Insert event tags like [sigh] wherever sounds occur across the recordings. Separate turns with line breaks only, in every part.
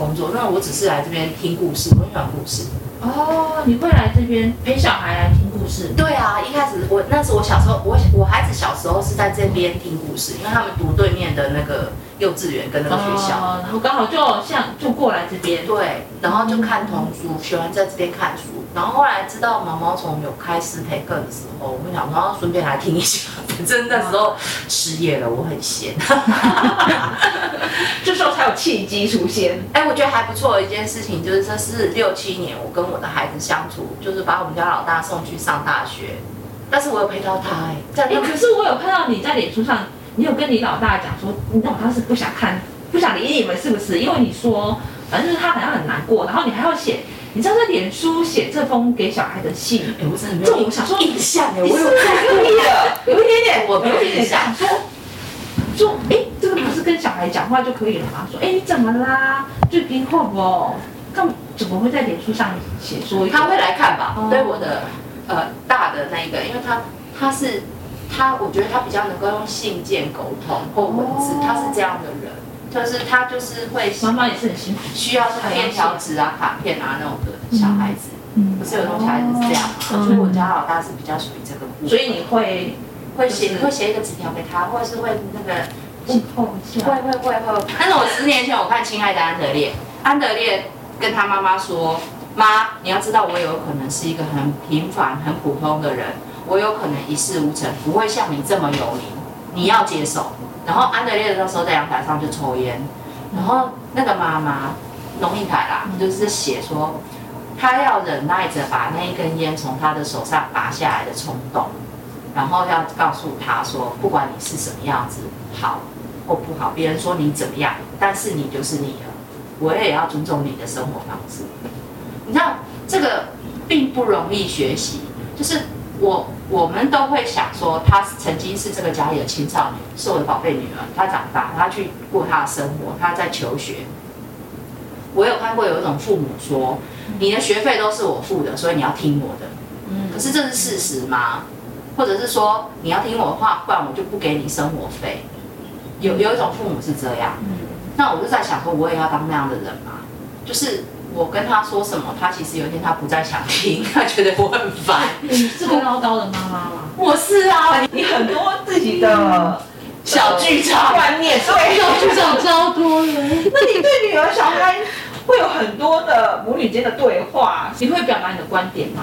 工作，
那我只是来这边听故事，我很喜欢故事。
哦，你会来这边陪小孩来听故事？
对啊，一开始我那是我小时候，我我孩子小时候是在这边听故事，因为他们读对面的那个幼稚园跟那个学校。
哦，然后刚好就像就过来这边。
对，然后就看童书，喜欢在这边看书。然后后来知道毛毛虫有开师培课的时候，我们想说顺便来听一下。反正那时候失业了，我很闲。[laughs]
这时候才有契机出现。[laughs]
哎，我觉得还不错的一件事情，就是这是六七年我跟我的孩子相处，就是把我们家老大送去上大学，但是我有陪到他哎，在
可是我有看到你在脸书上，你有跟你老大讲说，你老大是不想看，不想理你们是不是？因为你说，反正就是他好像很难过，然后你还要写，你知道在脸书写这封给小孩的信，
哎，我真的没
这
有
我想说
印象哎，我有
的？有一点点，
我没有
一点点
印象
想说，说，哎、这个不是跟小孩讲话就可以了吗？说，哎、你怎么啦？最近好不？干怎么会在脸书上写说
他会来看吧？
哦
对我的呃大的那一个，因为他他是他，我觉得他比较能够用信件沟通或文字，
哦
他是这样的人，就是他就是会
妈妈也是很辛苦，
需要是便条纸啊、卡片啊那种的小孩子，
嗯
不是有种小孩子是这样所以我家老大是比较属于这个部分，
所以你会
会写
你
会写一个纸条给他，或者是会那个会会会会。但是我十年前我看《亲爱的安德烈》，安德烈跟他妈妈说：“妈，你要知道我有可能是一个很平凡、很普通的人，我有可能一事无成，不会像你这么有名，你要接受。”然后安德烈那时候在阳台上就抽烟，然后那个妈妈农艺台啦，就是写说。他要忍耐着把那一根烟从他的手上拔下来的冲动，然后要告诉他说，不管你是什么样子，好或不好，别人说你怎么样，但是你就是你了，我也要尊重你的生活方式。你知道这个并不容易学习，就是我我们都会想说，她曾经是这个家里的青少年，是我的宝贝女儿，她长大，她去过她的生活，她在求学。我有看过有一种父母说，你的学费都是我付的，所以你要听我的。
嗯
可是这是事实吗？或者是说你要听我的话，不然我就不给你生活费？有有一种父母是这样，
嗯
那我就在想说，我也要当那样的人嘛。就是我跟他说什么，他其实有一天他不再想听，他觉得我很烦。
你是个唠叨的妈妈吗？
我是啊，
你很多自己的
小剧场
观念，对，
小剧场超多人，
那你对女儿、小孩会有很多的母女间的对话，你会表达你的观点吗？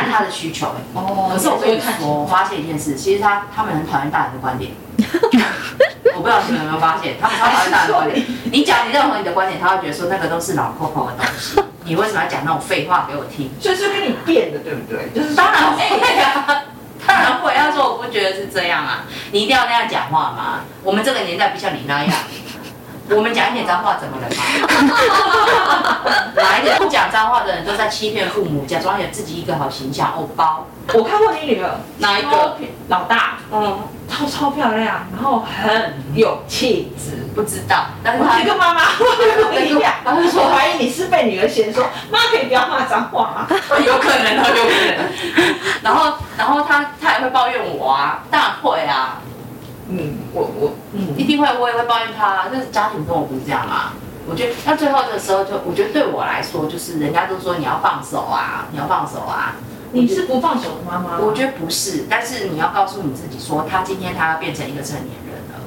看他的需求、欸。
哦
可是我跟你
看
说，我发现一件事，其实他他们很讨厌大人的观点。[laughs] 我不知道你们有没有发现，他们超讨厌大人的观点。你讲你任何你的观点，他会觉得说那个都是老扣扣的东西，你为什么要讲那种废话给我听？
所以是跟你变的，对不对？就是
当然会啊，当然会。他说我不觉得是这样啊，你一定要那样讲话吗？我们这个年代不像你那样，我们讲一点脏话怎么了嘛？[laughs] 哪一个不讲脏话的人都在欺骗父母，假装有自己一个好形象，偶包。
我看过你女儿，
哪一个
老大，
嗯，
超超漂亮，然后很有气质。
不知道，但是
我
他
跟妈妈不一样。
他就说
我怀疑你是被女儿嫌说，妈可以不要骂脏话吗？[laughs]
有可能哦，有可能。然后，然后他他也会抱怨我啊，当然会啊，
嗯，我我嗯
一定会，我也会抱怨他、啊。就是家庭跟我不是这样嘛。我觉得那最后的时候就，我觉得对我来说，就是人家都说你要放手啊，你要放手啊。
你是不放手的妈妈吗？
我觉得不是，但是你要告诉你自己说，他今天他要变成一个成年人了，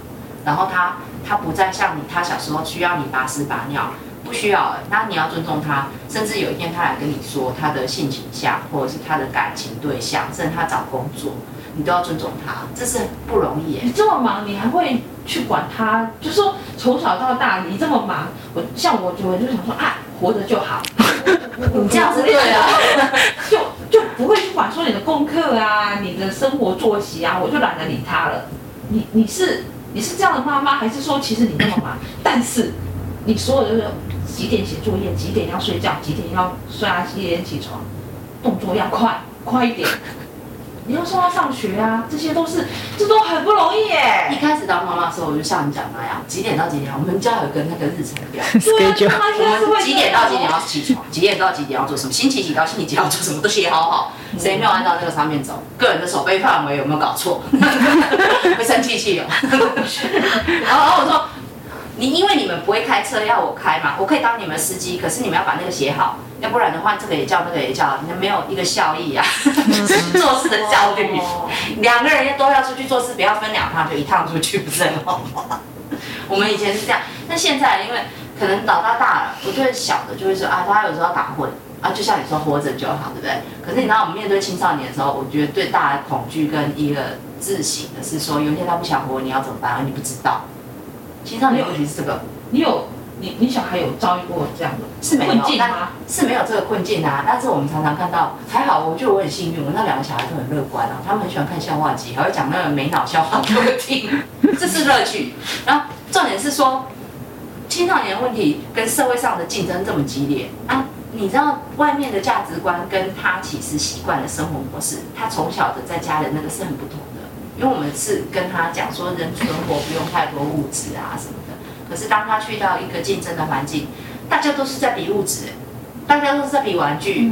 然后他他不再像你，他小时候需要你拔屎拔尿，不需要了。那你要尊重他，甚至有一天他来跟你说他的性倾向，或者是他的感情对象，甚至他找工作，你都要尊重他，这是不容易耶。
你这么忙，你还会去管他？就是说从小到大，你这么忙，我像我就我就想说啊，活着就好。[laughs]
你这样子对啊，[laughs]
就就不会去管说你的功课啊，你的生活作息啊，我就懒得理他了。你你是你是这样的妈妈，还是说其实你那么忙，但是你所有的几点写作业，几点要睡觉，几点要刷几点起床，动作要快快一点。你要送他上学啊，这些都是这都很不容易耶。
一
耶。
开始当妈妈的时候，我就像你讲的那样，几点到几点，我们家有个那个日程表，[laughs]
对啊
我们几点到几点要起床，几点到几点要做什么，星期几到星期几要做什么，都写好好，谁没有按照这个上面走，个人的手背范围有没有搞错，[laughs] 会生气气哦。[laughs] 然后我说，你因为你们不会开车，要我开嘛，我可以当你们司机，可是你们要把那个写好，要不然的话，这个也叫那个也叫，你们没有一个效益啊，[laughs] 做事的焦虑。
哦
两个人都要出去做事，不要分两趟，就一趟出去，不是很好吗？[laughs] 我们以前是这样，那现在因为可能老大大了，我对小的就会说啊，他有时候打混啊，就像你说活着就好，对不对？可是你知道我们面对青少年的时候，我觉得最大的恐惧跟一个自省的是说，有一天他不想活，你要怎么办？而你不知道。青少年问题是这个，
你有你你小孩有遭遇过这样的
是没有
困境吗？
是没有这个困境啊，但是我们常常看到，还好，我觉得我很幸运，我那两个小孩都很乐观啊，他们很喜欢看笑话集，还会讲那个没脑笑话给我听，[laughs] 这是乐趣。然后重点是说，青少年问题跟社会上的竞争这么激烈啊，你知道外面的价值观跟他其实习惯的生活模式，他从小的在家的那个是很不同的，因为我们是跟他讲说人存活不用太多物质啊什么的，可是当他去到一个竞争的环境，大家都是在比物质，大家都是在比玩具，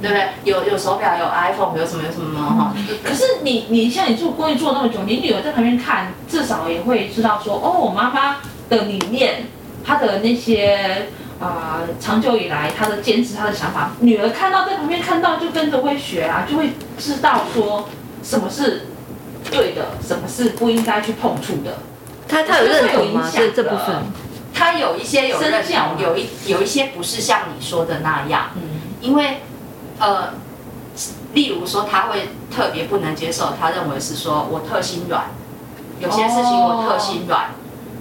对不对？有有手表，有 iPhone，有什么有什么哈。
可是你你像你做公益做那么久，你女儿在旁边看，至少也会知道说，哦，我妈妈的理念，她的那些啊、长久以来她的坚持，她的想法，女儿看到在旁边看到就跟着会学啊，就会知道说什么是对的，什么是不应该去碰触的。
他他有认同吗？这这部分，
他有一些有认同，有一有一些不是像你说的那样，
嗯，
因为呃，例如说他会特别不能接受，他认为是说我特心软，有些事情我特心软，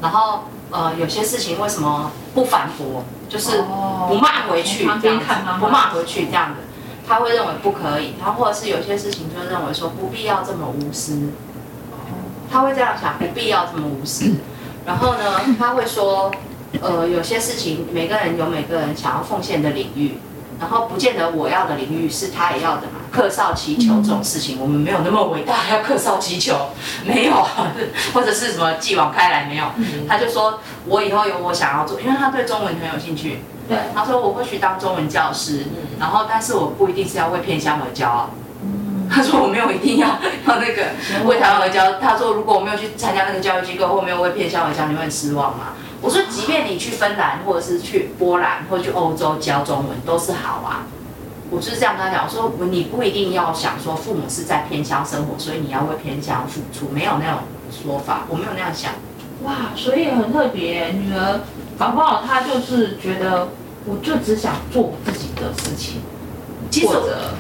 然后呃有些事情为什么不反驳，就是不骂回去
旁
这样子
边看妈妈，
不骂回去这样的，他会认为不可以，他或者是有些事情就认为说不必要这么无私，他会这样想，不必要这么无私。然后呢，他会说，呃，有些事情每个人有每个人想要奉献的领域，然后不见得我要的领域是他也要的嘛。客少祈求这种事情，我们没有那么伟大，要客少祈求，没有，[laughs] 或者是什么继往开来没有。他就说我以后有我想要做，因为他对中文很有兴趣。
对，
他说我会去当中文教师，然后但是我不一定是要为偏乡而教啊。他说我没有一定要要那个为台湾而教。他说如果我没有去参加那个教育机构，或没有为偏乡而教，你会很失望吗？我说即便你去芬兰，或者是去波兰，或者去欧洲教中文都是好啊。我就是这样跟他讲，我说你不一定要想说父母是在偏乡生活，所以你要为偏乡付出，没有那种说法，我没有那样想。
哇，所以很特别，女儿搞不好他就是觉得，我就只想做我自己的事情，
其实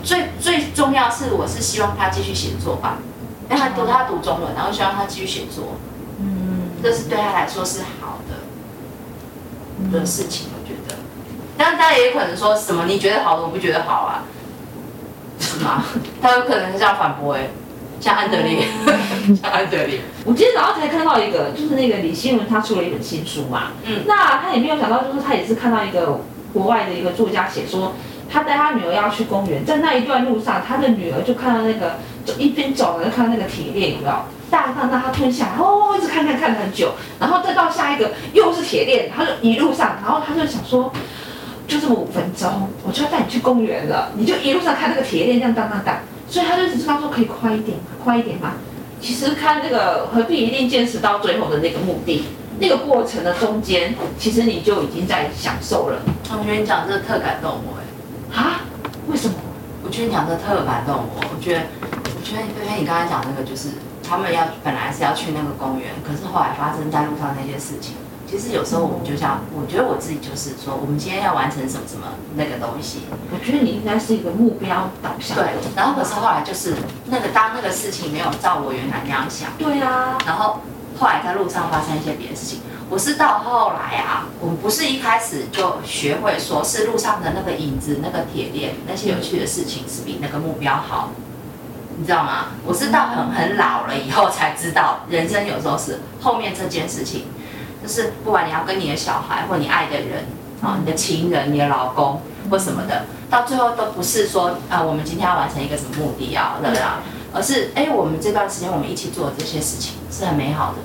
最最重要是，我是希望他继续写作吧，让他读他读中文，然后希望他继续写作，
嗯，
这是对他来说是好的的事情，我觉得。但是他也有可能说什么你觉得好的，我不觉得好啊，是吗？[laughs] 他有可能是这样反驳哎、像安德烈，[laughs] 像安德烈，
我今天早上才看到一个，就是那个李新文他出了一本新书嘛，
嗯
那他也没有想到，就是他也是看到一个国外的一个作家写说，他带他女儿要去公园，在那一段路上，他的女儿就看到那个，就一边走呢，就看到那个铁链，有没有？大看到他吞下来，哦，一直看看看了很久，然后再到下一个又是铁链，他就一路上，然后他就想说，就这么五分钟，我就要带你去公园了，你就一路上看那个铁链这样当当当，所以他就一直知道说可以快一点，快一点嘛。其实看这个何必一定坚持到最后的那个目的，那个过程的中间，其实你就已经在享受了
我觉得你讲这个特感动我哎、
啊？为什么？
我觉得你讲的特感动我，我觉得，我觉得菲菲你刚才讲那个，就是他们要本来是要去那个公园，可是后来发生在路上那些事情。其实有时候我们就像，我觉得我自己就是说，我们今天要完成什么什么那个东西，
我觉得你应该是一个目标导向
对。然后可是后来就是那个当那个事情没有照我原来那样想，
对啊，
然后后来在路上发生一些别的事情。我是到后来啊，我不是一开始就学会说是路上的那个影子、那个铁链、那些有趣的事情是比那个目标好，你知道吗？我是到很很老了以后才知道，人生有时候是后面这件事情，就是不管你要跟你的小孩或你爱的人啊、你的情人、你的老公或什么的，到最后都不是说啊、我们今天要完成一个什么目的啊，对不对啊？而是哎、我们这段时间我们一起做的这些事情是很美好的。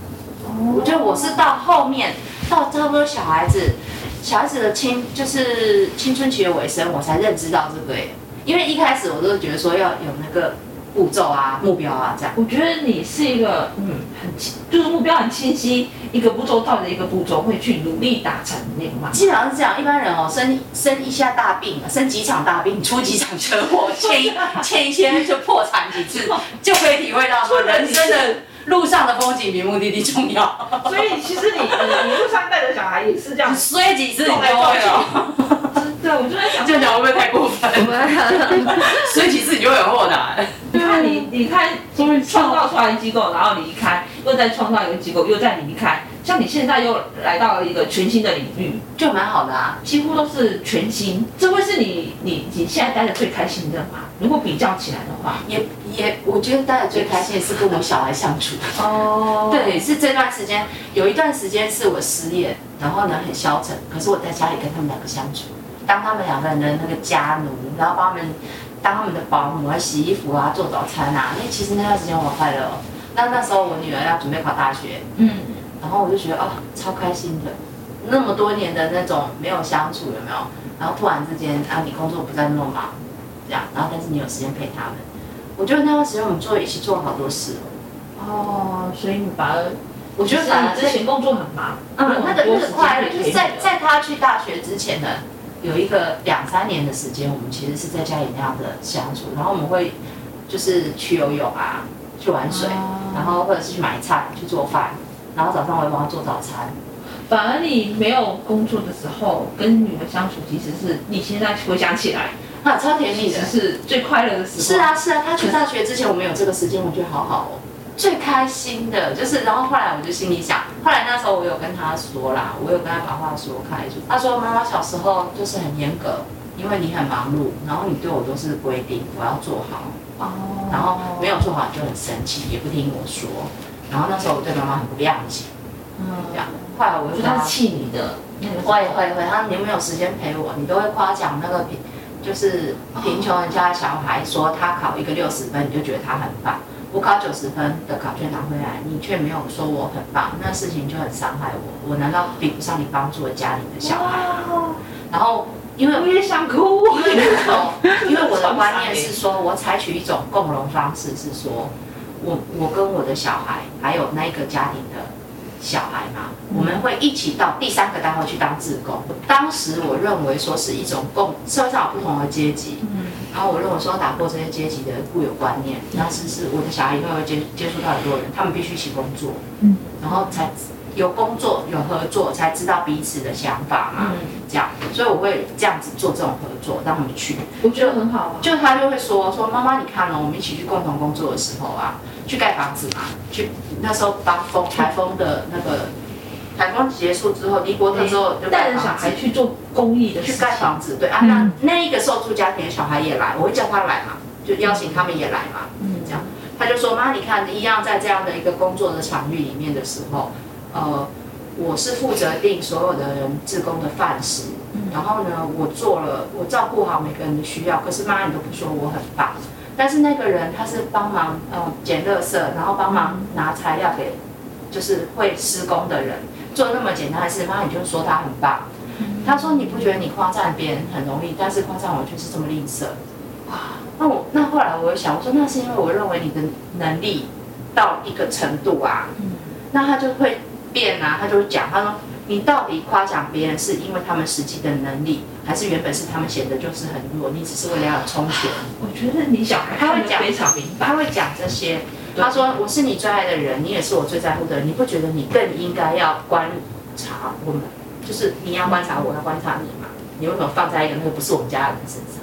我觉得我是到后面到差不多小孩子小孩子的青就是青春期的尾声，我才认知到这个耶。因为一开始我都觉得说要有那个步骤啊、目标啊这样。
我觉得你是一个嗯很清，就是目标很清晰，一个步骤到的一个步骤会去努力达成的那个嘛。
基本上是这样，一般人哦，生生一下大病，生几场大病，出几场车祸，[laughs] 欠一欠一些就破产几次，[laughs] 就可以体会到说 [laughs] 人生的路上的风景比目的地重要。
所以其实你你你路上带着小孩也是这样，
摔几次你就会了。
真的，我就在想，
这样讲会不会太过分？摔几次你就会有豁达。
对啊，你你看创造出来的机构，然后离开，又再创造一个机构，又再离开，像你现在又来到了一个全新的领域，
就蛮好的啊。
几乎都是全新，这会是你你你现在待的最开心的嘛？如果比较起来的话，
也也，我觉得待的最开心的是跟我小孩相处。
哦，
对，是这段时间有一段时间是我失业，然后呢很消沉，可是我在家里跟他们两个相处，当他们两个人的那个家奴，然后帮他们当他们的保姆啊，洗衣服啊，做早餐啊。因为其实那段时间我好快乐哦。那那时候我女儿要准备考大学，
嗯，
然后我就觉得哦、超开心的。那么多年的那种没有相处，有没有？然后突然之间啊，你工作不再那么忙，这样，然后但是你有时间陪他们。我觉得那段时间我们做一起做了好多事哦。
哦，所以你反而，
我觉得反而
之前工作很忙，
嗯，那个那个快乐，
乐
就是在在他去大学之前呢，有一个两三年的时间，我们其实是在家里那样的相处，然后我们会就是去游泳啊，去玩水，
哦
然后或者是去买菜、去做饭，然后早上我会帮他做早餐。
反而你没有工作的时候，跟女儿相处，其实是你现在回想起来，
啊，超甜蜜的。
是最快乐的时候。
是，啊是啊，他去大学之前我们有这个时间，我觉得好好哦。最开心的就是，然后后来我就心里想，后来那时候我有跟他说啦，我有跟他把话说开，就他说妈妈小时候就是很严格，因为你很忙碌，然后你对我都是规定我要做好，
哦
然后没有做好你就很生气，也不听我说，然后那时候我对妈妈很不谅解，嗯这样。后来我就跟他
气你的那个
会会会，他你有没有时间陪我？你都会夸奖那个贫，就是贫穷人家的小孩，说他考一个六十分，你就觉得他很棒。我考九十分的考卷拿回来，你却没有说我很棒，那事情就很伤害我。我难道比不上你帮助了家里的小孩？
吗
然后因为
我也想哭。
因为我因为我的观念是说，我采取一种共荣方式，是说我我跟我的小孩，还有那一个家庭的小孩嘛，我们会一起到第三个单位去当志工。当时我认为说是一种共社会上有不同的阶级，
嗯，
然后我认为说要打破这些阶级的固有观念，那是是我的小孩以后会接接触到很多人，他们必须一起工作，
嗯，
然后才有工作有合作，才知道彼此的想法嘛，
嗯
这样，所以我会这样子做这种合作，让他们去。
我觉得很好啊。
就他就会说说妈妈，你看哦，我们一起去共同工作的时候啊，去盖房子嘛，去那时候当风台风的那个台风结束之后，尼伯特之后就
带着小孩去做公益的
去盖房子，对啊，
嗯。
那那一个受助家庭的小孩也来，我会叫他来嘛，就邀请他们也来嘛，
嗯。
这样，他就说妈，你看一样在这样的一个工作的场域里面的时候，呃，我是负责定所有的人自工的饭食，然后呢，我做了，我照顾好每个人的需要，可是妈你都不说我很棒，但是那个人他是帮忙呃捡垃圾，然后帮忙拿材料给就是会施工的人，做那么简单的事，妈你就说他很棒。他说：“你不觉得你夸赞别人很容易，但是夸赞我却是这么吝啬？”哇！那我那后来我又想，我说那是因为我认为你的能力到一个程度啊，那他就会变啊，他就会讲，他说你到底夸奖别人是因为他们实际的能力，还是原本是他们显得就是很弱，你只是为了要充钱？
我觉得你小孩
他会讲
非常明白。
他会讲这些。
对
他说：“我是你最爱的人，你也是我最在乎的人，你不觉得你更应该要观察我们？就是你要观察我，要观察你嘛？你为什么放在一个那个不是我们家的人身上？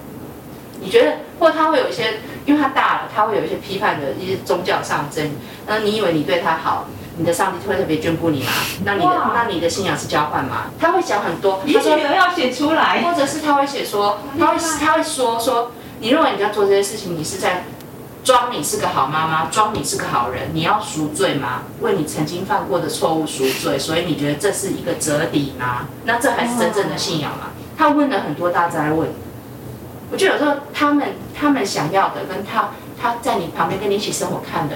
你觉得，或他会有一些，因为他大了，他会有一些批判的一些宗教上争。那你以为你对他好，你的上帝会特别眷顾你吗？那你的那你的信仰是交换吗？他会讲很多。他说
要写出来，
或者是他会写说，他会他会说说，你认为你在做这些事情，你是在装你是个好妈妈，装你是个好人，你要赎罪吗？为你曾经犯过的错误赎罪，所以你觉得这是一个折抵吗？那这还是真正的信仰吗？他问了很多大灾问，我觉得有时候他们他们想要的跟他他在你旁边跟你一起生活看的，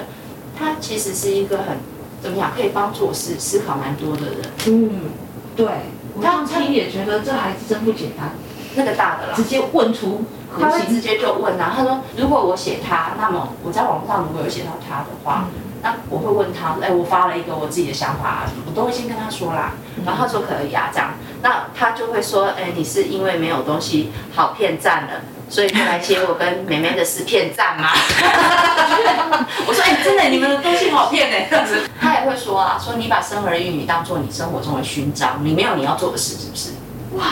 他其实是一个很怎么样，可以帮助我思思考蛮多的人。
嗯，对，我刚听也觉得这孩子真不简单，
那个大的啦
直，接问出
他。会直接就问啊，他说如果我写他，那么我在网络上如果有写到他的话，那我会问他，哎，我发了一个我自己的想法我都会先跟他说啦，然后他说可以啊，这样，那他就会说，哎，你是因为没有东西好骗赞了。所以就来接我跟妹妹的是骗赞吗？[laughs] 我说，哎、真的，你们的东西好骗呢。这样子，他也会说啊，说你把生儿育女当做你生活中的勋章，你没有你要做的事，是不是？
哇，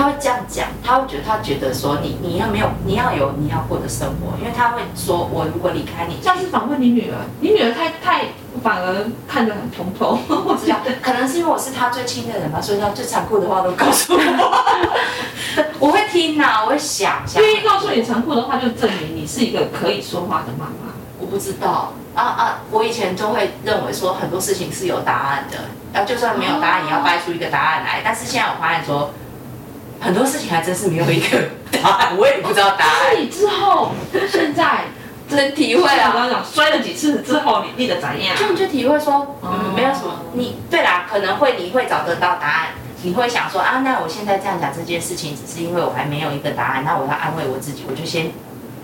他会这样讲，他会觉得他觉得说你你要没有你要有你要过的生活，因为他会说我如果离开你，
像是访问你女儿，你女儿太太反而看得很通透，我
知道，可能是因为我是他最亲的人吧，所以他最残酷的话都告诉我。[laughs] 我会听呐、我会想想。
愿意告诉你残酷的话，就证明你是一个可以说话的妈妈。
我不知道啊啊！我以前就会认为说很多事情是有答案的，要就算没有答案，也要掰出一个答案来。但是现在我发现说，很多事情还真是没有一个答案，我也不知道答案。
所以之后，现在
真体会
我
啊！
刚刚讲摔了几次之后，你你的怎样？
就你就体会说，
哦
嗯，没有什么。你对啦，可能会你会找得到答案，你会想说啊，那我现在这样讲这件事情，只是因为我还没有一个答案，那我要安慰我自己，我就先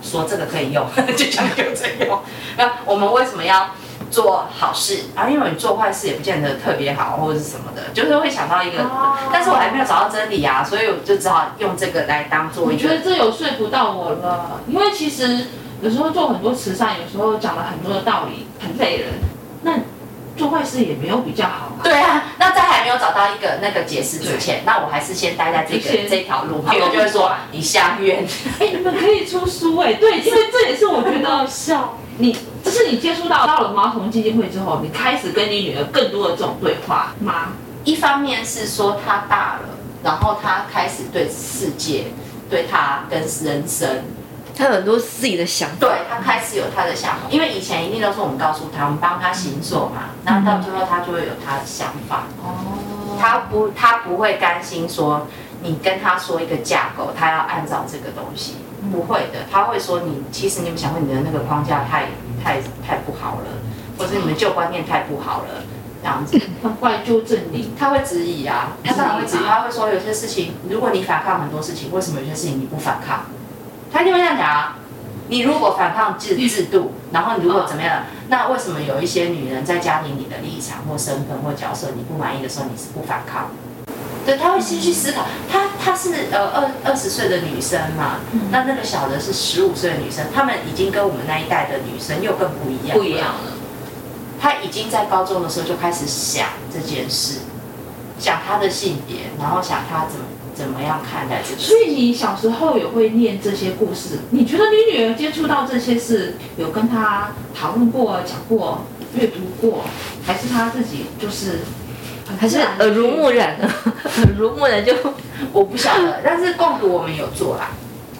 说这个可以用，[laughs] 就想用就这样。那我们为什么要做好事啊？因为你做坏事也不见得特别好，或者是什么的，就是会想到一个，
哦
但是我还没有找到真理啊，所以我就只好用这个来当做
我
一个。
觉得这有说服到我了，因为其实有时候做很多慈善，有时候讲了很多的道理，很累人。那做坏事也没有比较好啊。
对啊，那在还没有找到一个那个解释之前，那我还是先待在这个这条路，我就会说你相约。
哎，你们可以出书哎，对，因为这也是我觉得
笑。
你，这是你接触到到了毛童基金会之后，你开始跟你女儿更多的这种对话吗？
一方面是说她大了，然后她开始对世界、对她跟人生，
她有很多自己的想法。
对她开始有她的想法。因为以前一定都是我们告诉她，我们帮她行走嘛，那到最后她就会有她的想法。
哦，
她不，她不会甘心说你跟她说一个架构，她要按照这个东西，不会的，他会说你其实你们想过你的那个框架太太太不好了，或者你们旧观念太不好了，这样子，
反过来纠正你。
他会质疑啊，他当然会质疑，他会说有些事情，如果你反抗很多事情，为什么有些事情你不反抗？他一定会这样讲啊。你如果反抗制制度，[laughs] 然后你如果怎么样，那为什么有一些女人在家庭里的立场或身份或角色你不满意的时候，你是不反抗？对，他会先去思考。他她是呃二二十岁的女生嘛，那那个小的是十五岁的女生，她们已经跟我们那一代的女生又更不一样。
不一样。了。
她已经在高中的时候就开始想这件事，想她的性别，然后想她怎么怎么样看待这个
所以你小时候也会念这些故事，你觉得你女儿接触到这些事，有跟她讨论过、讲过、阅读过，还是她自己就是很
还是耳濡目染，[laughs] 耳濡目染就
我不晓得，但是共读我们有做啦，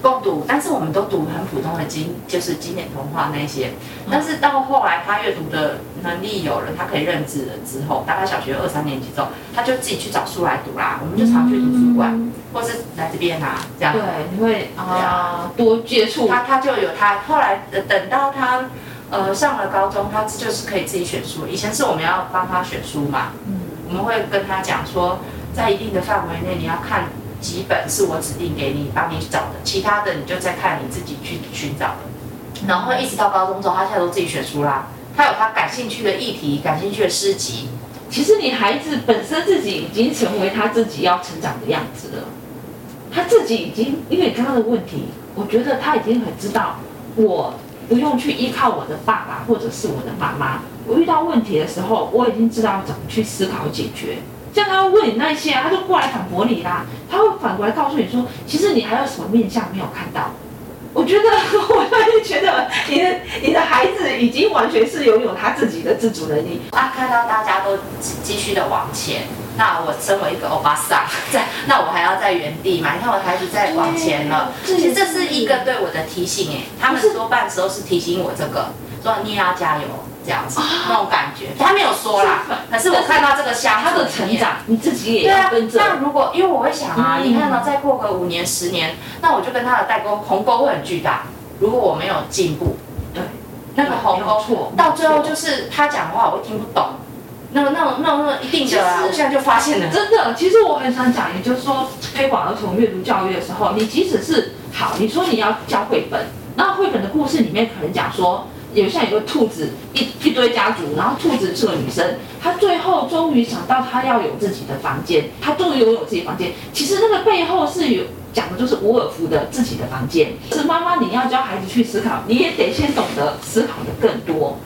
共读，但是我们都读很普通的经，就是经典童话那些。但是到后来他阅读的能力有了，他可以认字了之后，大概小学二三年级之后，他就自己去找书来读啦。我们就常去图书馆，或是来这边啊，这样。
对，你会啊多接触。
他他就有他后来呃等到他呃上了高中，他就是可以自己选书。以前是我们要帮他选书嘛，
嗯
我们会跟他讲说，在一定的范围内，你要看几本是我指定给你帮你找的，其他的你就再看你自己去寻找的。然后一直到高中之后，他现在都自己选书啦。他有他感兴趣的议题，感兴趣的诗集，
其实你孩子本身自己已经成为他自己要成长的样子了，他自己已经，因为你刚刚的问题，我觉得他已经很知道，我不用去依靠我的爸爸或者是我的妈妈，我遇到问题的时候，我已经知道怎么去思考解决。像他会问你那些啊，他就过来反驳你啦，他会反过来告诉你说，其实你还有什么面相没有看到。我觉得，[laughs] 我就觉得你的你的孩子已经完全是拥有他自己的自主能力。
啊，看到大家都继继续的往前，那我身为一个欧巴桑，[laughs] 在那我还要在原地嘛？你看我的孩子在往前了，其实这是一个对我的提醒哎，他们多半时候是提醒我这个，说你也要加油这样子那种感觉，他没有说啦，可是我看到这个相
他的成。长，你自己也跟，着。
那如果因为我会想啊，
嗯
你看到再过个五年十年，那我就跟他的代沟鸿沟会很巨大。如果我没有进步，
对，
那个鸿
没有错
沟，到最后就是他讲话我听不懂，那个那种那种那一定的啊！
其实
我现在就发现了，
真的，其实我很想讲，也就是说，推广儿童阅读教育的时候，你即使是好，你说你要教绘本，那绘本的故事里面可能讲说，有像有个兔子一一堆家族，然后兔子是个女生，她最后终于想到她要有自己的房间，她终于拥有自己房间。其实那个背后是有讲的就是伍尔夫的自己的房间。是妈妈，你要教孩子去思考，你也得先懂得思考的更多，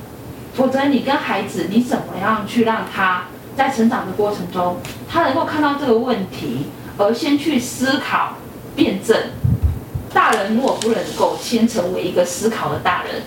否则你跟孩子，你怎么样去让他在成长的过程中，他能够看到这个问题，而先去思考、辩证。大人如果不能够先成为一个思考的大人，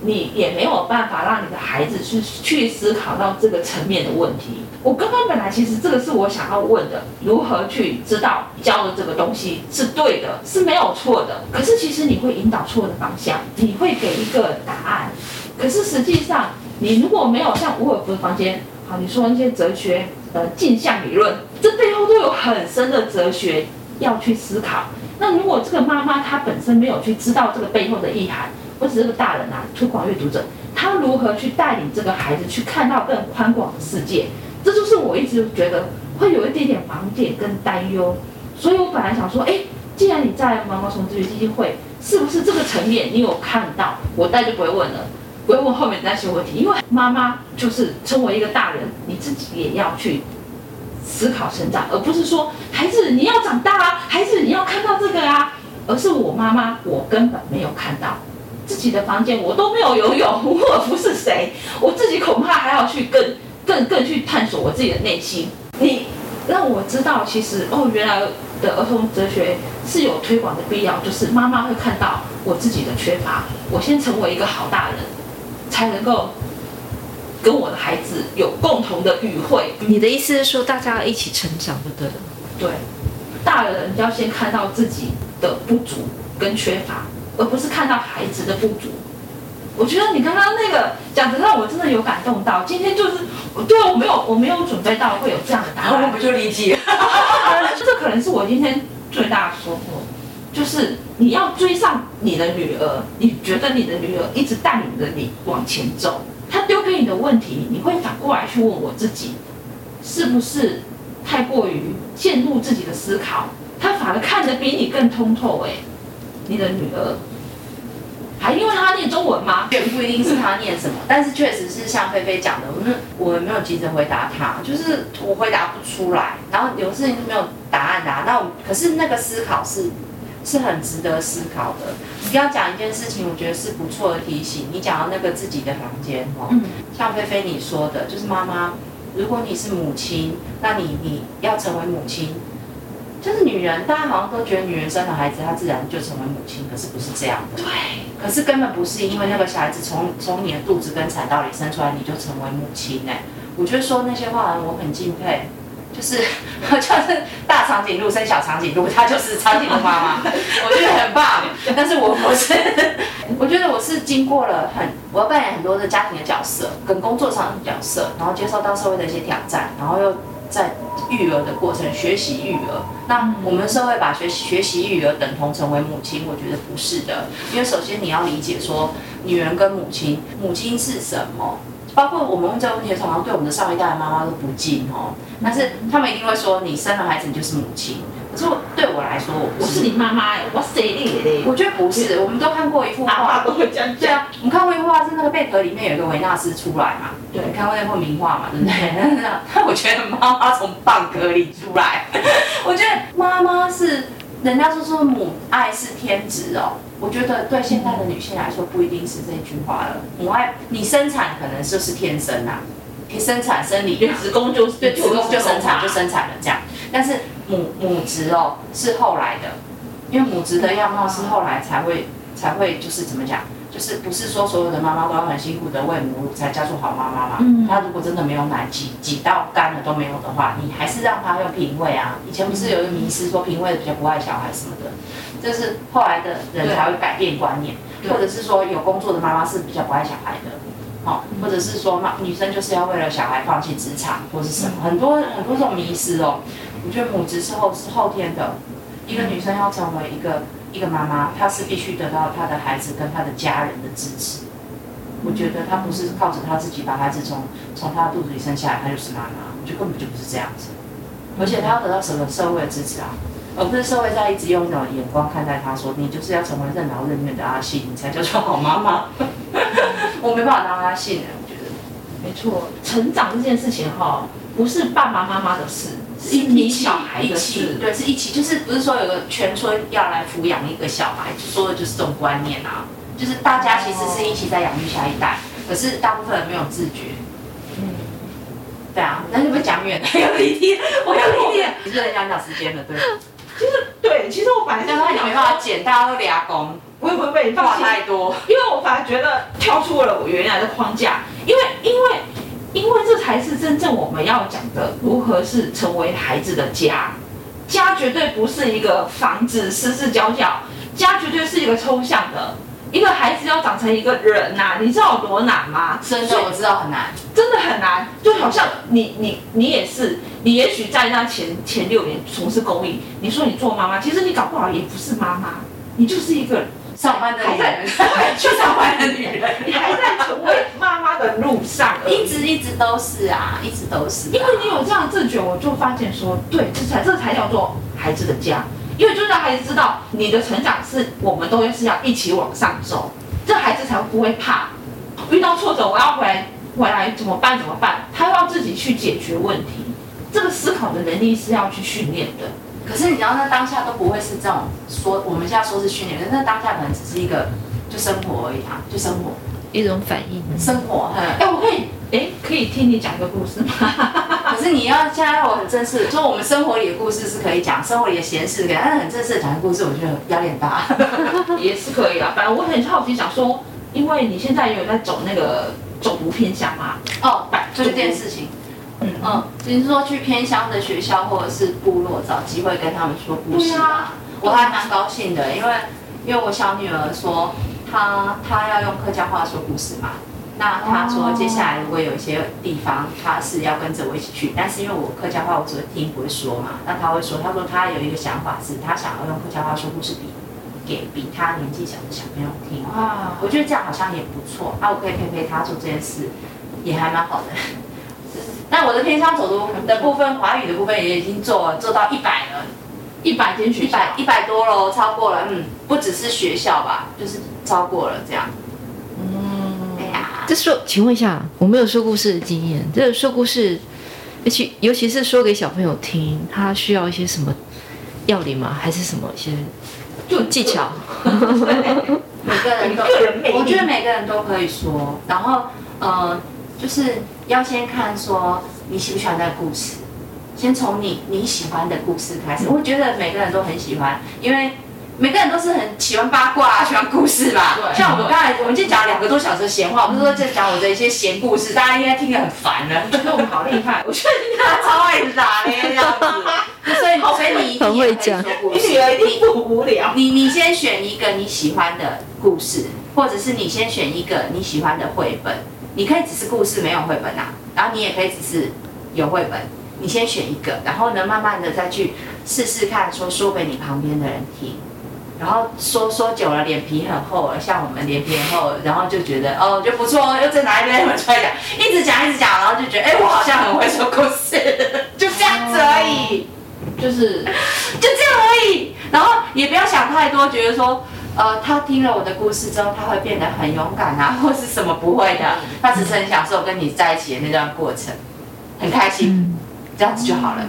你也没有办法让你的孩子去去思考到这个层面的问题。我刚刚本来其实这个是我想要问的，如何去知道教的这个东西是对的，是没有错的。可是其实你会引导错的方向，你会给一个答案。可是实际上，你如果没有像伍尔夫的房间，好，你说那些哲学，呃，镜像理论，这背后都有很深的哲学要去思考。那如果这个妈妈她本身没有去知道这个背后的意涵，我只是个大人啊，推广阅读者，他如何去带领这个孩子去看到更宽广的世界？这就是我一直觉得会有一点点盲点跟担忧。所以我本来想说，哎，既然你在毛毛虫咨询基金会，是不是这个层面你有看到？我大概就不会问了，不会问后面那些问题，因为妈妈就是成为一个大人，你自己也要去思考成长，而不是说孩子你要长大啊，孩子你要看到这个啊，而是我妈妈我根本没有看到自己的房间，我都没有游泳，我不是谁？我自己恐怕还要去更更更去探索我自己的内心。你让我知道，其实哦，原来的儿童哲学是有推广的必要，就是妈妈会看到我自己的缺乏，我先成为一个好大人，才能够跟我的孩子有共同的语汇。
你的意思是说，大家要一起成长，对不对？
对，大人要先看到自己的不足跟缺乏，而不是看到孩子的不足。我觉得你刚刚那个讲的让我真的有感动到，今天就是，对我没有我没有准备到会有这样的答案，我
就理解。[laughs]
这可能是我今天最大的收获，就是你要追上你的女儿，你觉得你的女儿一直带领着你往前走，她丢给你的问题，你会反过来去问我自己，是不是太过于陷入自己的思考？她反而看得比你更通透哎、你的女儿，还因为她念中文吗？
也不一定是她念什么，但是确实是像菲菲讲的，我们我没有急着回答她，就是我回答不出来，然后有事情是没有答案的、啊。那我可是那个思考是是很值得思考的。你要讲一件事情，我觉得是不错的提醒。你讲到那个自己的房间哦，
嗯
像菲菲你说的，就是妈妈，如果你是母亲，那你你要成为母亲。就是女人，大家好像都觉得女人生了孩子，她自然就成为母亲，可是不是这样的。
对，
可是根本不是因为那个小孩子从从你的肚子跟产道里生出来，你就成为母亲呢、我觉得说那些话我很敬佩，就是 [laughs] 就是大长颈鹿生小长颈鹿，她就是长颈鹿妈妈，我觉得很棒。但是我不是，我觉得我是经过了很，我要扮演很多的家庭的角色跟工作上的角色，然后接受到社会的一些挑战，然后又在育儿的过程学习育儿。那我们社会把学习学习育儿等同成为母亲，我觉得不是的，因为首先你要理解说，女人跟母亲，母亲是什么？包括我们问这个问题的时候，好像对我们的上一代妈妈都不敬哦，但是他们一定会说，你生了孩子你就是母亲。可是我对我来说，我不是
你妈妈哎、我谁你嘞？
我觉得不是，我们都看过一幅
阿
画
爸，都会这样讲。
对啊，我们看过一幅画是那个贝壳里面有一个维纳斯出来嘛，
对
你看过那幅名画嘛，对不对？[laughs] 那我觉得妈妈从蚌壳里出来，[laughs] 我觉得妈妈是人家说说母爱是天职哦，我觉得对现在的女性来说不一定是这句话了。母爱，你生产可能就是天生啊，你生产生理
子宫就是
对，子宫就生产就
生。
生产了这样。但是母母职哦是后来的，因为母职的样貌是后来才会才会就是怎么讲，就是不是说所有的妈妈都要很辛苦的喂母乳才叫做好妈妈嘛？
嗯
她如果真的没有奶挤挤到干了都没有的话，你还是让她用平喂啊。以前不是有一个迷思说平喂的比较不爱小孩什么的，这是后来的人才会改变观念，或者是说有工作的妈妈是比较不爱小孩的。哦，或者是说妈女生就是要为了小孩放弃职场或是什么，很多很多这种迷失哦。我觉得母职是后是后天的，一个女生要成为一个一个妈妈，她是必须得到她的孩子跟她的家人的支持。我觉得她不是靠着她自己把孩子从从她肚子里生下来，她就是妈妈，我觉得根本就不是这样子。而且她要得到什么社会的支持啊，而不是社会在一直用一种眼光看待她，说你就是要成为任劳任怨的阿信，你才叫做好妈妈。[laughs] 我没办法当阿信的，我觉得。
没错，成长这件事情哈，不是爸爸妈妈的事，是你小孩
一起，对，是一起，就是不是说有个全村要来抚养一个小孩，说的就是这种观念啊，就是大家其实是一起在养育下一代，可是大部分人没有自觉。
嗯，
对啊，那就被讲远了，有离题，我有离题，你是很想讲时间了，对。
对，其实我本来
但是你没办法剪，大家都俩工，
不会不会被
你
放，
太多。
因为我反而觉得跳出了我原来的框架，因为因为因为这才是真正我们要讲的，如何是成为孩子的家。家绝对不是一个房子四四角角，家绝对是一个抽象的。一个孩子要长成一个人呐、你知道有多难吗？
真的我知道很难，
真的很难，就好像你你你也是，你也许在那前前六年从事公益，你说你做妈妈，其实你搞不好也不是妈妈，你就是一个
上班的
还在
女人，去上班的女人，
你还在成为妈妈的路上
一直一直都是啊，一直都是啊、
因为你有这样的自觉，我就发现说，对，这才这才叫做孩子的家，因为就让孩子知道你的成长是我们都是要一起往上走，这孩子才不会怕遇到挫折，我要回来回来怎么办怎么办，他要自己去解决问题，这个思考的能力是要去训练的。
可是你知道，那当下都不会是这种说，我们现在说是训练，但那当下可能只是一个就生活而已啊，就生活，
一种反应。
生活。嘿
哎，我可以，哎，可以听你讲一个故事吗？
可是你要现在让我很正式，就我们生活里的故事是可以讲，生活里的闲事可以，但是很正式的讲个故事，我觉得压力很大。[laughs]
也是可以啊，反正我很好奇，想说，因为你现在也有在走那个走读偏向嘛，
哦，就这件事情。
嗯
嗯，你是说去偏乡的学校或者是部落找机会跟他们说故事我还蛮高兴的，因为因为我小女儿说她她要用客家话说故事嘛，那她说
哦
接下来如果有一些地方她是要跟着我一起去，但是因为我客家话我只会听不会说嘛，那她会说，她说她有一个想法是她想要用客家话说故事比给比她年纪小的小朋友听，
哇，
我觉得这样好像也不错，啊，我可以陪陪她做这件事，也还蛮好的。那我的偏乡走读的部分，华语的部分也已经做做到一百了，
一百间学校。
一百，一百多喽，超过了，嗯，不只是学校吧，就是超过了这样。
嗯，
哎呀，
这说，请问一下，我没有说故事的经验，这个说故事，尤其尤其是说给小朋友听，他需要一些什么要领吗？还是什么一些
就
技巧？
每个人都 [laughs] 我觉得每个人都可以说，然后呃，就是要先看说你喜不喜欢那个故事，先从你你喜欢的故事开始。我觉得每个人都很喜欢，因为每个人都是很喜欢八卦、喜欢故事吧。
对
像我们刚才我们就讲两个多小时的闲话，我不是说在讲我的一些闲故事，大家应该听得很烦了。
觉得我们好厉害，我觉得
他超爱打嘞这样子，所以 [laughs] 所以你一定也可以说故事
你女儿一定不无聊。
你你先选一个你喜欢的故事，或者是你先选一个你喜欢的绘本。你可以只是故事没有绘本啊，然后你也可以只是有绘本。你先选一个，然后呢，慢慢的再去试试看，说说给你旁边的人听。然后说说久了，脸皮很厚了，像我们脸皮很厚，然后就觉得哦，就不错哦，又再拿一堆绘本出来讲，一直讲一直讲，然后就觉得哎，我好像很会说故事，[laughs] 就这样子而已。
就是
就这样而已。然后也不要想太多，觉得说，呃，他听了我的故事之后，他会变得很勇敢啊，[laughs] 或是什么不会的，他只是很享受跟你在一起的那段过程，很开心，这样子就好了。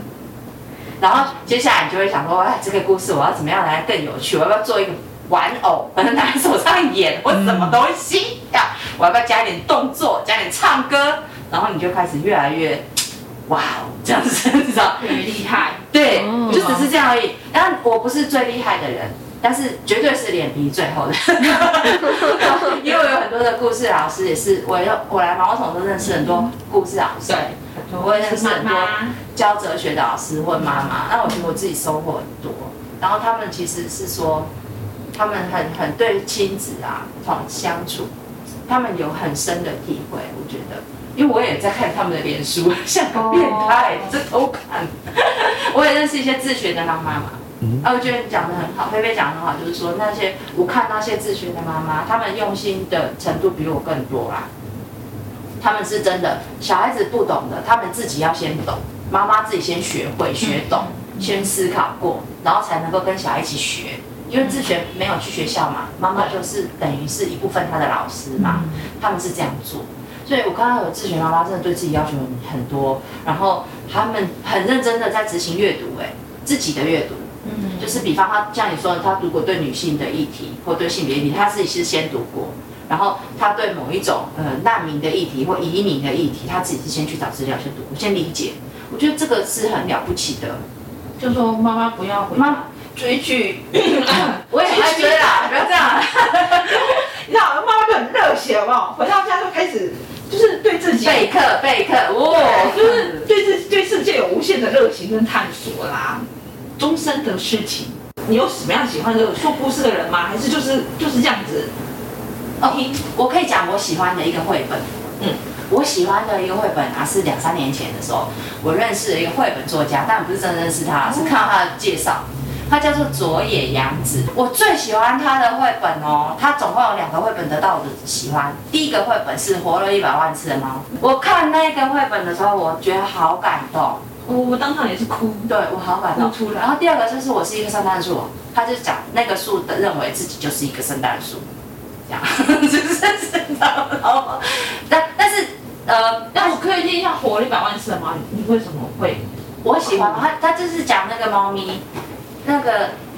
然后接下来你就会想说，哎，这个故事我要怎么样来更有趣？我要不要做一个玩偶，把它拿在手上演，或什么东西呀？我要不要加一点动作，加点唱歌？然后你就开始越来越，哇哦，这样子，你知道？
厉害，
对，
哦
就只是这样而已。当然，我不是最厉害的人，但是绝对是脸皮最厚的。[laughs] 因为我有很多的故事老师，也是我有我来毛桶都认识很多故事老师，
对，
我也认识很多
妈妈
教哲学的老师或妈妈。那我觉得我自己收获很多。然后他们其实是说，他们很很对亲子啊，这种相处，他们有很深的体会。我觉得，因为我也在看他们的脸书，[laughs] 像个变态，这偷看。[laughs] 我也认识一些自学的当妈妈，
嗯
啊，我觉得你讲的很好，菲菲讲的很好，就是说那些我看那些自学的妈妈，他们用心的程度比我更多啦。他们是真的，小孩子不懂的，他们自己要先懂，妈妈自己先学会、学懂，先思考过，然后才能够跟小孩一起学。因为自学没有去学校嘛，妈妈就是等于是一部分他的老师嘛，他们是这样做。所以我看到有自学妈妈真的对自己要求很很多，然后他们很认真的在执行阅读，哎，自己的阅读。
嗯，
就是比方他像你说，他如果对女性的议题或对性别议题，他自己是先读过，然后他对某一种呃难民的议题或移民的议题，他自己是先去找资料，先读过，先理解。我觉得这个是很了不起的。
就说妈妈不要回
妈
追剧，
我也很爱追啦，[laughs] 不要这样。
你知道妈妈就很热血，好不好？回到家就开始就是对自己
备课备课，哇，
就是对自对世界有无限的热情跟探索啦，终身的事情。你有什么样喜欢的说故事的人吗？还是就是就是这样子？
哦，我可以讲我喜欢的一个绘本。
嗯，
我喜欢的一个绘本啊，是两三年前的时候，我认识了一个绘本作家，但不是真的认识他，是看到他的介绍。他叫做佐野洋子，我最喜欢他的绘本哦。他总共有两个绘本得到我的喜欢。第一个绘本是《活了一百万次的猫》，我看那个绘本的时候，我觉得好感动，
我我当场也是哭，
对我好感动
哭。出来。
然后第二个就是我是一个圣诞树，他就讲那个树的认为自己就是一个圣诞树，这样 [laughs] 就是圣诞。然后，但但是呃，
那我可以听一下《活了一百万次的猫》，你为什么会？
我喜欢他，他就是讲那个猫咪，那个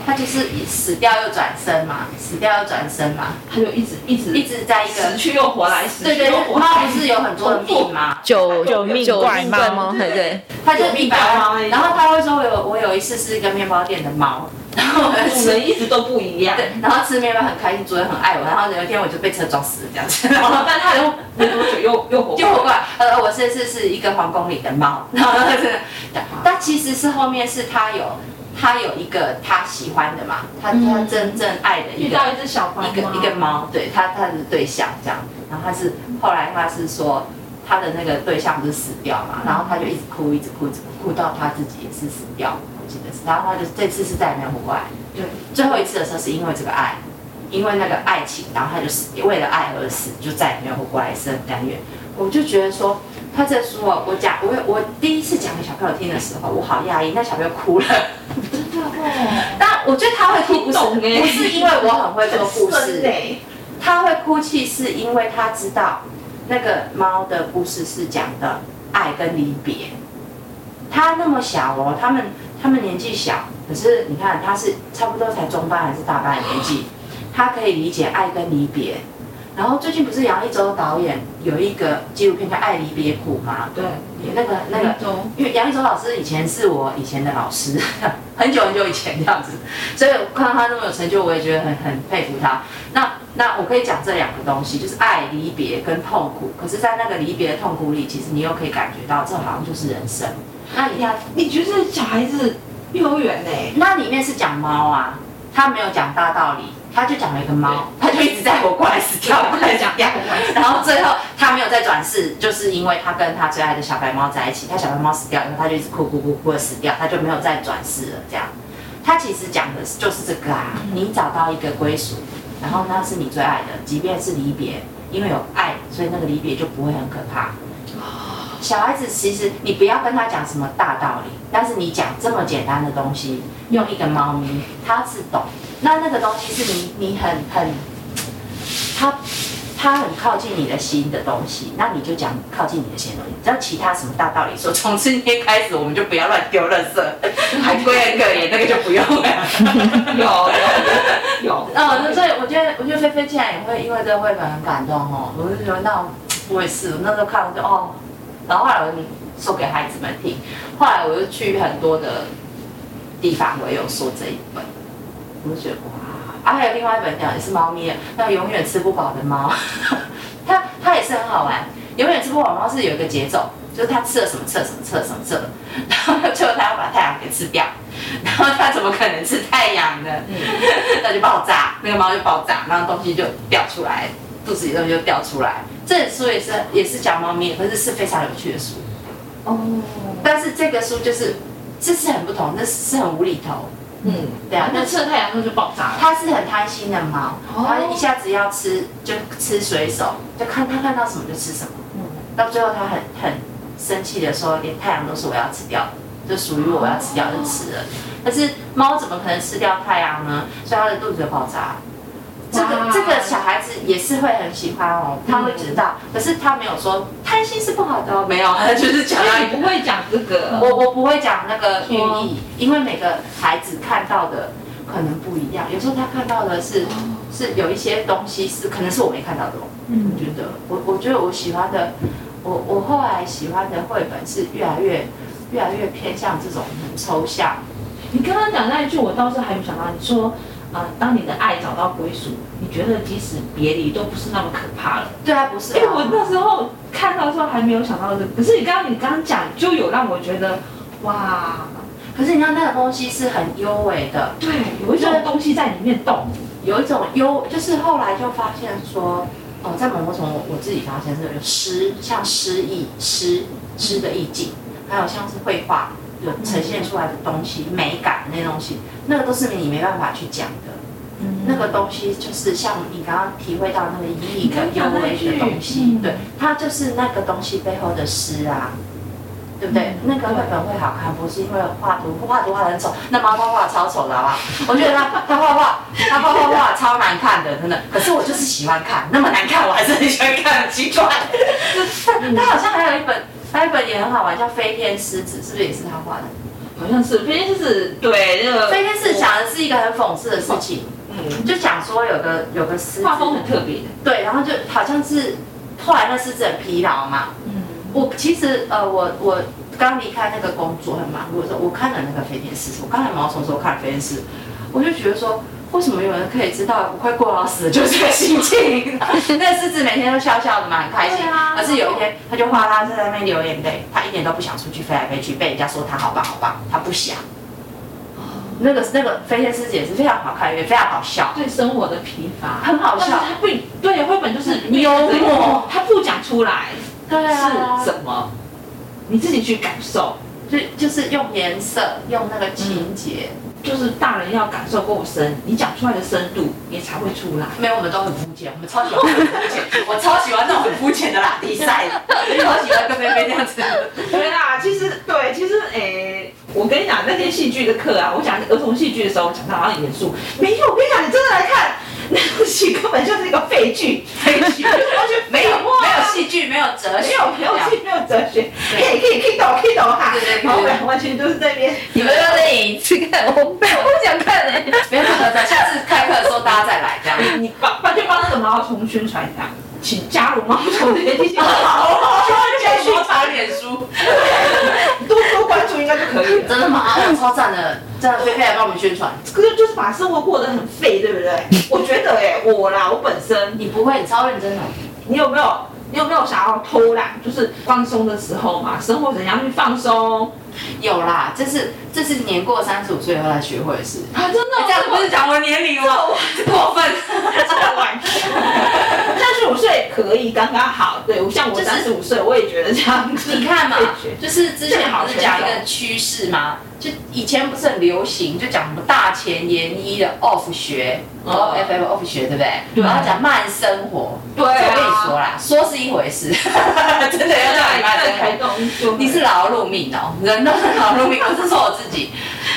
他就是死掉又转生嘛，死掉又转生嘛，
他就一直一直
一直在一个
死去又活来，死
对对对，
去又活
猫。不是有很多的 [laughs] 命吗？
九
九命怪猫。
猫，对对，
他就一百
猫
万，然后他会说我有我有一次是一个面包店的猫，然后我
主
吃
人一直都不一样。
对，然后吃面包很开心，主人很爱我，然后有一天我就被车撞死了这样子，然后，
但他又没多久又又活
又活过来，呃，我这次是一个皇宫里的猫，然后真的，但其实是后面是他有他有一个他喜欢的嘛，他他真正爱的一个
遇到一只小白
一个一个猫，对他他的对象这样，然后他是后来他是说他的那个对象不是死掉嘛，然后他就一直哭一直哭一直哭，哭到他自己也是死掉，我记得是，然后他就这次是再也没有活过来，
对，
最后一次的时候是因为这个爱，因为那个爱情，然后他就死，为了爱而死，就再也没有活过来，是很甘愿。我就觉得说，他这书哦，我讲我我第一次讲给小朋友听的时候，我好压抑，那小朋友哭了。
真的哦，
但我觉得他会哭不是不是因为我很会做故事，
哎，
他会哭泣是因为他知道那个猫的故事是讲的爱跟离别。他那么小哦，他们他们年纪小，可是你看他是差不多才中班还是大班的年纪，他可以理解爱跟离别。然后最近不是杨一舟导演有一个纪录片叫《爱离别苦》吗？
对，
那个那个因为杨一舟老师以前是我以前的老师，[laughs] 很久很久以前这样子，所以我看到他那么有成就，我也觉得很很佩服他。那那我可以讲这两个东西，就是爱、离别跟痛苦。可是，在那个离别的痛苦里，其实你又可以感觉到，这好像就是人生。那你看，
你觉得小孩子幼儿园呢？
那里面是讲猫啊，他没有讲大道理，他就讲了一个猫，他就一直在我过来死掉，过来讲掉。[laughs] 然后最后他没有再转世，就是因为他跟他最爱的小白猫在一起，他小白猫死掉以后，他就一直哭哭哭哭的死掉，他就没有再转世了。这样，他其实讲的就是这个啊，你找到一个归属，然后那是你最爱的，即便是离别，因为有爱，所以那个离别就不会很可怕。小孩子其实你不要跟他讲什么大道理，但是你讲这么简单的东西，用一个猫咪，他是懂。那那个东西是你你很很，他他很靠近你的心的东西，那你就讲靠近你的心东西。只要其他什么大道理说，从今天开始我们就不要乱丢垃圾，海龟很可怜，那个就不用了。
有有有，
哦，那所以我觉得，我觉得菲菲竟然也会因为这个绘本很感动哦，我就觉得那我也是，我那时候看我就哦，然后后来我你说给孩子们听，后来我又去很多的地方，我也有说这一本，我就觉得哇，啊还有另外一本讲也是猫咪的，那永远吃不饱的猫，[laughs] 它它也是很好玩，永远吃不饱的猫是有一个节奏，就是它吃了什么吃了什么吃了什么吃了，然后最后它要把太阳给吃掉。[laughs] 然后它怎么可能吃太阳呢？[laughs] 那就爆炸，那个猫就爆炸，然后东西就掉出来，肚子里东西就掉出来。这本书也是也是讲猫咪，可是是非常有趣的书。
哦，
但是这个书就是这是很不同，那是很无厘头，
嗯，
对啊，那
那吃了太阳后就爆炸了。
它是很贪心的猫，
哦
它一下子要吃就吃水手，就看它看到什么就吃什么，
嗯，
到最后它很很生气的说，连太阳都是我要吃掉的，就属于我我要吃掉就吃了。但是猫怎么可能吃掉太阳呢？所以它的肚子就爆炸。这个
哇。
这个小孩子也是会很喜欢哦，他会知道，可是他没有说贪心是不好的哦，没有，他 [laughs] 就是讲
你不会讲这个。
我我不会讲那个寓意，因为每个孩子看到的可能不一样，有时候他看到的是是有一些东西是可能是我没看到的哦。
嗯。
我觉得。我我觉得我喜欢的，我我后来喜欢的绘本是越来越越来越偏向这种很抽象，
你刚刚讲那一句，我倒是还没想到。你说，呃，当你的爱找到归属，你觉得即使别离都不是那么可怕了。
对啊，不是
因为我
啊，
那时候看到的时候还没有想到这个，可是你刚刚你刚刚讲，就有让我觉得，哇，
可是你看那个东西是很优美的，
对，有一种东西在里面动。
有一种优，就是后来就发现说，哦，在某某种我自己发现是有诗，像诗意、诗诗的意境，还有像是绘画有呈现出来的东西，美感那些东西，那个都是你没办法去讲的。那个东西就是像你刚刚体会到那个意义的幽微的东西，
嗯
对，它就是那个东西背后的诗啊，对不对？
嗯
那个绘本会好看，不是因为画图画图画得很丑，那猫画画超丑的好不好？我觉得他他画画他画画画超难看的，真的。可是我就是喜欢看，那么难看我还是很喜欢看，很奇怪。他好像还有一本，还有一本也很好玩，叫《飞天狮子》，是不是也是他画的？
好像是飞天就是对那个
飞天狮子讲的是一个很讽刺的事情，
嗯，
就讲说有个有个狮子，
画风很特别的。
对，然后就好像是后来那狮子很疲劳嘛。
嗯，
我其实呃，我我刚离开那个工作很忙碌的时候，我看了那个飞天狮子，我刚才毛虫的时候看了飞天狮子，我就觉得说，为什么有人可以知道我快过劳死了 [laughs] 就是这个心情？那个狮子每天都笑笑的嘛，很开心。可是有一天，他就画他在那边流眼泪，他一点都不想出去飞来飞去，被人家说他好棒好棒，他不想。那个那个飞天狮子也是非常好看，也非常好笑。
对生活的疲乏，
很好笑
他不对绘本就是
幽默，
他不讲出来
对啊
是什么，你自己去感受。
就就是用颜色，用那个情节。
就是大人要感受够深，你讲出来的深度也才会出来。
没有，我们都很肤浅，我们超喜欢很肤浅，我超喜欢那种很肤浅的啦，比赛，超喜欢跟菲菲这样子。
对啦，其实对，其实诶、我跟你讲，那天戏剧的课啊，我讲儿童戏剧的时候，讲到好像很严肃，没有，我跟你讲，你真的来看，[laughs] 那部戏根本就是一个废剧，废剧，完全
没有
哇
没有戏剧，没有哲学，
没有没有戏，没有哲学，可以可以可以懂可以懂哈，
对对对
然后完完全就是在那边，
你们要再演一次看，我我不想看哎、
没有没有，等下次开课的时候大家再来这样。
你你帮帮就帮那个毛虫宣传一下，请加入毛虫的这些，
好，
继续
我查脸书，
多多关注应该就可以了。
真的吗？超赞的，真的菲菲来帮我们宣传。
可是就是把生活过得很废，对不对？[laughs] 我觉得哎、我啦，我本身，
你不会，你超认真的。
你有没有，你有没有想要偷懒，就是放松的时候嘛？生活怎样去放松
有啦，这是这是年过三十五岁以后才学会的事。
啊？真的，
这样不是讲我年龄吗？过分。
三十五岁可以刚刚好。对，像我三十五岁，我也觉得这样子。
你看嘛就是之前不是讲一个趋势吗？就以前不是很流行，就讲什么大前研一的 off 学
嗯
，off F off 学，对不对？
对
然后讲慢生活，
对啊
我跟你说啦，说是一回事，[laughs] 真的要让你慢生活。你是劳碌命哦，人都是劳碌命，不是说我自己。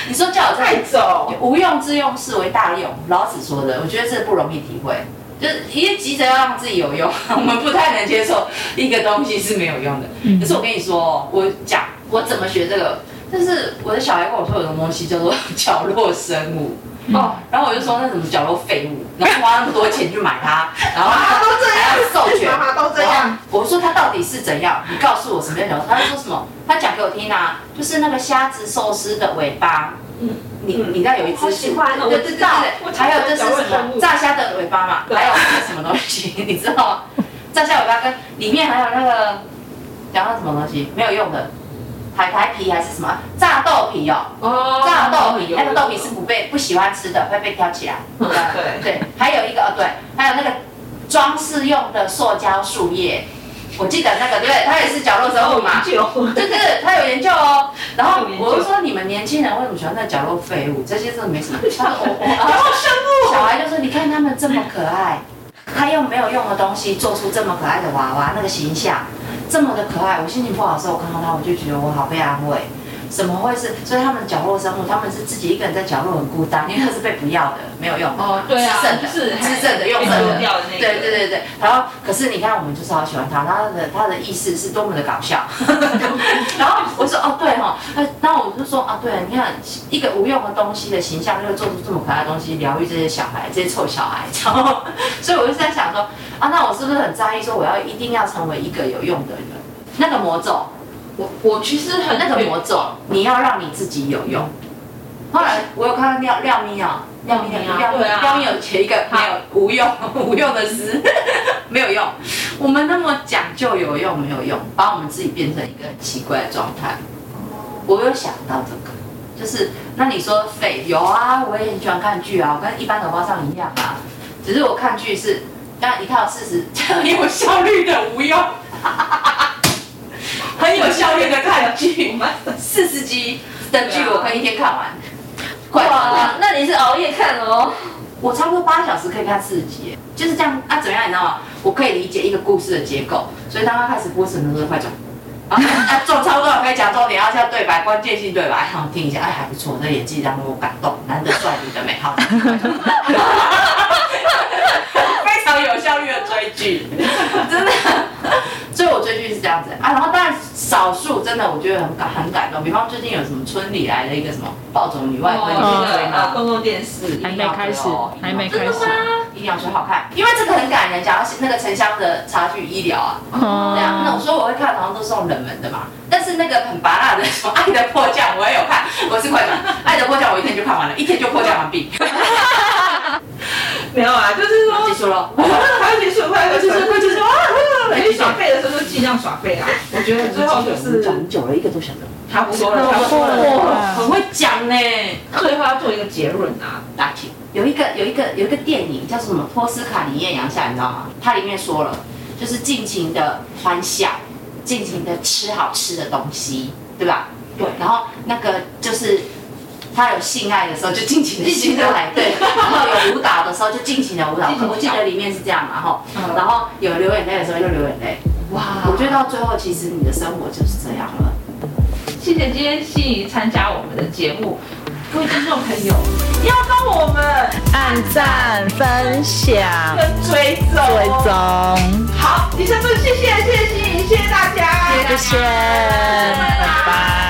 你说叫我
太
在
走，
无用之用是为大用，老子说的，我觉得这不容易体会。就是因为急着要让自己有用，我们不太能接受一个东西是没有用的。可是我跟你说哦，我讲我怎么学这个，但是我的小孩跟我说有种东西叫做 [laughs] 角落生物。哦，然后我就说那怎么角落废物，[laughs] 然后花那么多钱去买它，[laughs] 然后
妈妈都这样
还要授权，
妈妈都这样
我说它到底是怎样？你告诉我什么叫角落？他说什么？他讲给我听啊，就是那个虾子寿司的尾巴，
嗯
你你知道有一只
好喜欢我知道
还有这是什么炸虾的尾巴嘛？还有那个什么东西，[laughs] 你知道吗？炸虾尾巴跟里面还有那个讲到什么东西没有用的，海苔皮还是什么炸豆皮哦？
哦
炸豆皮，那个豆皮是不被不喜欢吃的，会被挑起来。
嗯对
对，还有一个哦，对，还有那个装饰用的塑胶树叶，我记得那个对，它也是角落生物嘛。对对对，他有研究哦。然后我就说你们年轻人为什么喜欢那角落废物？这些真的没什么。他我我
角落生物
小孩就说你看他们这么可爱，他用没有用的东西做出这么可爱的娃娃，那个形象这么的可爱。我心情不好的时候，我看到他，我就觉得我好被安慰。怎么会是？所以他们角落生物，他们是自己一个人在角落很孤单，因为他是被不要的，没有用。
哦，对啊，
吃剩的，
是
的，用。
掉的那个，
对对对对，然后可是你看，我们就是好喜欢他，他的他的意思是多么的搞笑。[laughs] 然后我说哦对哈，那我就说啊对，你看一个无用的东西的形象，就会做出这么可爱的东西，疗愈这些小孩，这些臭小孩。然后所以我就在想说啊，那我是不是很在意说我要一定要成为一个有用的人？那个魔咒，
我我其实很
那个魔咒，你要让你自己有用。后来我有看到廖廖咪啊，廖咪
啊
廖咪有写一个没有无用无用的诗，[laughs] 没有用。我们那么讲究有用没有用，把我们自己变成一个很奇怪的状态。我有想到这个，就是那你说废有啊，我也很喜欢看剧啊，我跟一般的花上一样啊，只是我看剧是那一套四十 [laughs] 很有效率的无用，[laughs] 很有效率的看剧，四十集的剧我可以一天看完，快
哇
乐。，
那你是熬夜看哦？
我差不多八小时可以看四十集，就是这样啊？怎么样？你知道吗？我可以理解一个故事的结构，所以当他开始播什么的时候，快转。啊，重差不多了，可以讲重点，要像对白，关键性对白，好听一下，哎，还不错，那演技让我感动，男的帅，女的美，好。[laughs] 非常有效率的追剧，真的。所以我追剧是这样子啊，然后当然少数真的我觉得很感很感动，比方最近有什么村里来了一个什么暴走女外
公共电视，
还没开始还没开始
一定要说好看，因为这个很感人，讲到那个城乡的差距医疗啊，对啊，那我
哦，
说我会看，好像都是那种冷门的嘛，但是那个很拔辣的什么《爱的迫降》我也有看，我是快转，《爱的迫降》我一天就看完了，一天就迫降完毕，
没有啊，就是说
结束了。
快结束，快结束，快结束啊！
快
你耍废的时候就尽量耍废啊！我觉得最后就是
很久了，一个多小时，
差不多了，差不多了。
哇，很会讲呢。
最后要做一个结论啊，
打起有一个有一个有一个电影叫做什么《托斯卡尼艳阳下》，你知道吗？它里面说了，就是尽情的欢笑，尽情的吃好吃的东西，对吧？
对
然后那个就是他有性爱的时候就尽情的 [laughs] 性爱，对。然后有舞蹈的时候就尽情的舞蹈我记得里面是这样嘛，然后有流眼泪的时候就流眼泪。
哇
我觉得到最后，其实你的生活就是这样了。
谢谢今天心怡参加我们的节目，各位听众朋友，要帮我们
按赞、分享、
跟追踪，
追踪，
好，以上就是谢谢谢谢心怡，谢谢大家，
谢谢。
拜拜。